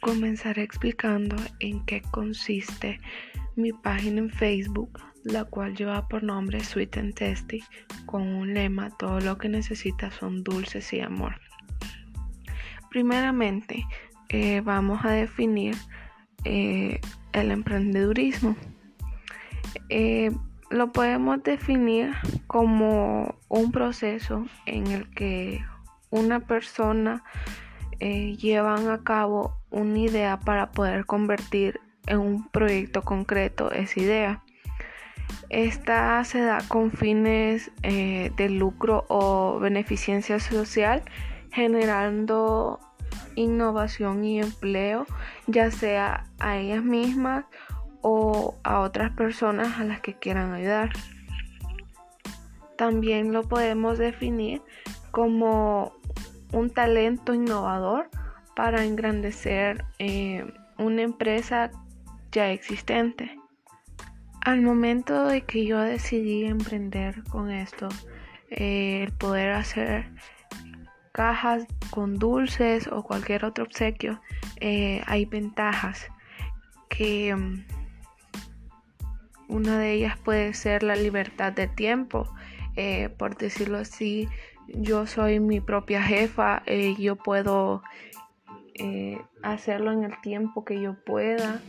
Comenzaré explicando en qué consiste mi página en Facebook, la cual lleva por nombre Sweet and Tasty, con un lema, todo lo que necesitas son dulces y amor. Primeramente, eh, vamos a definir eh, el emprendedurismo. Eh, lo podemos definir como un proceso en el que una persona eh, llevan a cabo una idea para poder convertir en un proyecto concreto esa idea. Esta se da con fines eh, de lucro o beneficencia social, generando innovación y empleo, ya sea a ellas mismas o a otras personas a las que quieran ayudar. También lo podemos definir como un talento innovador para engrandecer eh, una empresa ya existente. Al momento de que yo decidí emprender con esto, eh, el poder hacer cajas con dulces o cualquier otro obsequio, eh, hay ventajas que mm, una de ellas puede ser la libertad de tiempo, por decirlo así, yo soy mi propia jefa, eh, yo puedo eh, hacerlo en el tiempo que yo pueda,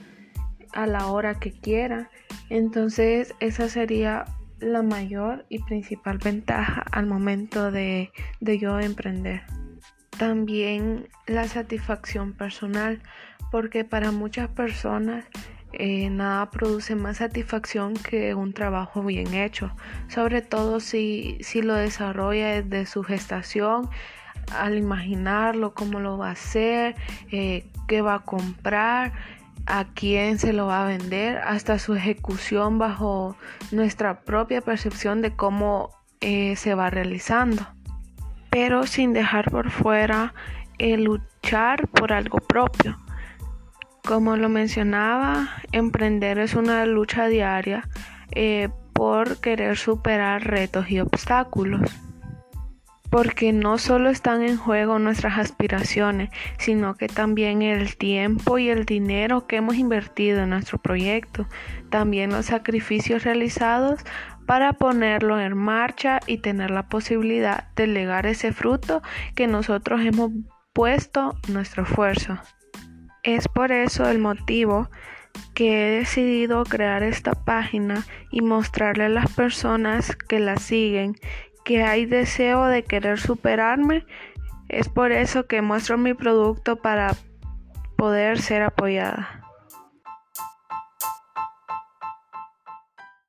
a la hora que quiera. Entonces esa sería la mayor y principal ventaja al momento de, de yo emprender. También la satisfacción personal, porque para muchas personas eh, nada produce más satisfacción que un trabajo bien hecho, sobre todo si, si lo desarrolla desde su gestación, al imaginarlo, cómo lo va a hacer, eh, qué va a comprar, a quién se lo va a vender, hasta su ejecución bajo nuestra propia percepción de cómo eh, se va realizando, pero sin dejar por fuera el luchar por algo propio como lo mencionaba, emprender es una lucha diaria eh, por querer superar retos y obstáculos. Porque no solo están en juego nuestras aspiraciones, sino que también el tiempo y el dinero que hemos invertido en nuestro proyecto, también los sacrificios realizados para ponerlo en marcha y tener la posibilidad de legar ese fruto que nosotros hemos puesto nuestro esfuerzo. Es por eso el motivo que he decidido crear esta página y mostrarle a las personas que la siguen que hay deseo de querer superarme. Es por eso que muestro mi producto para poder ser apoyada.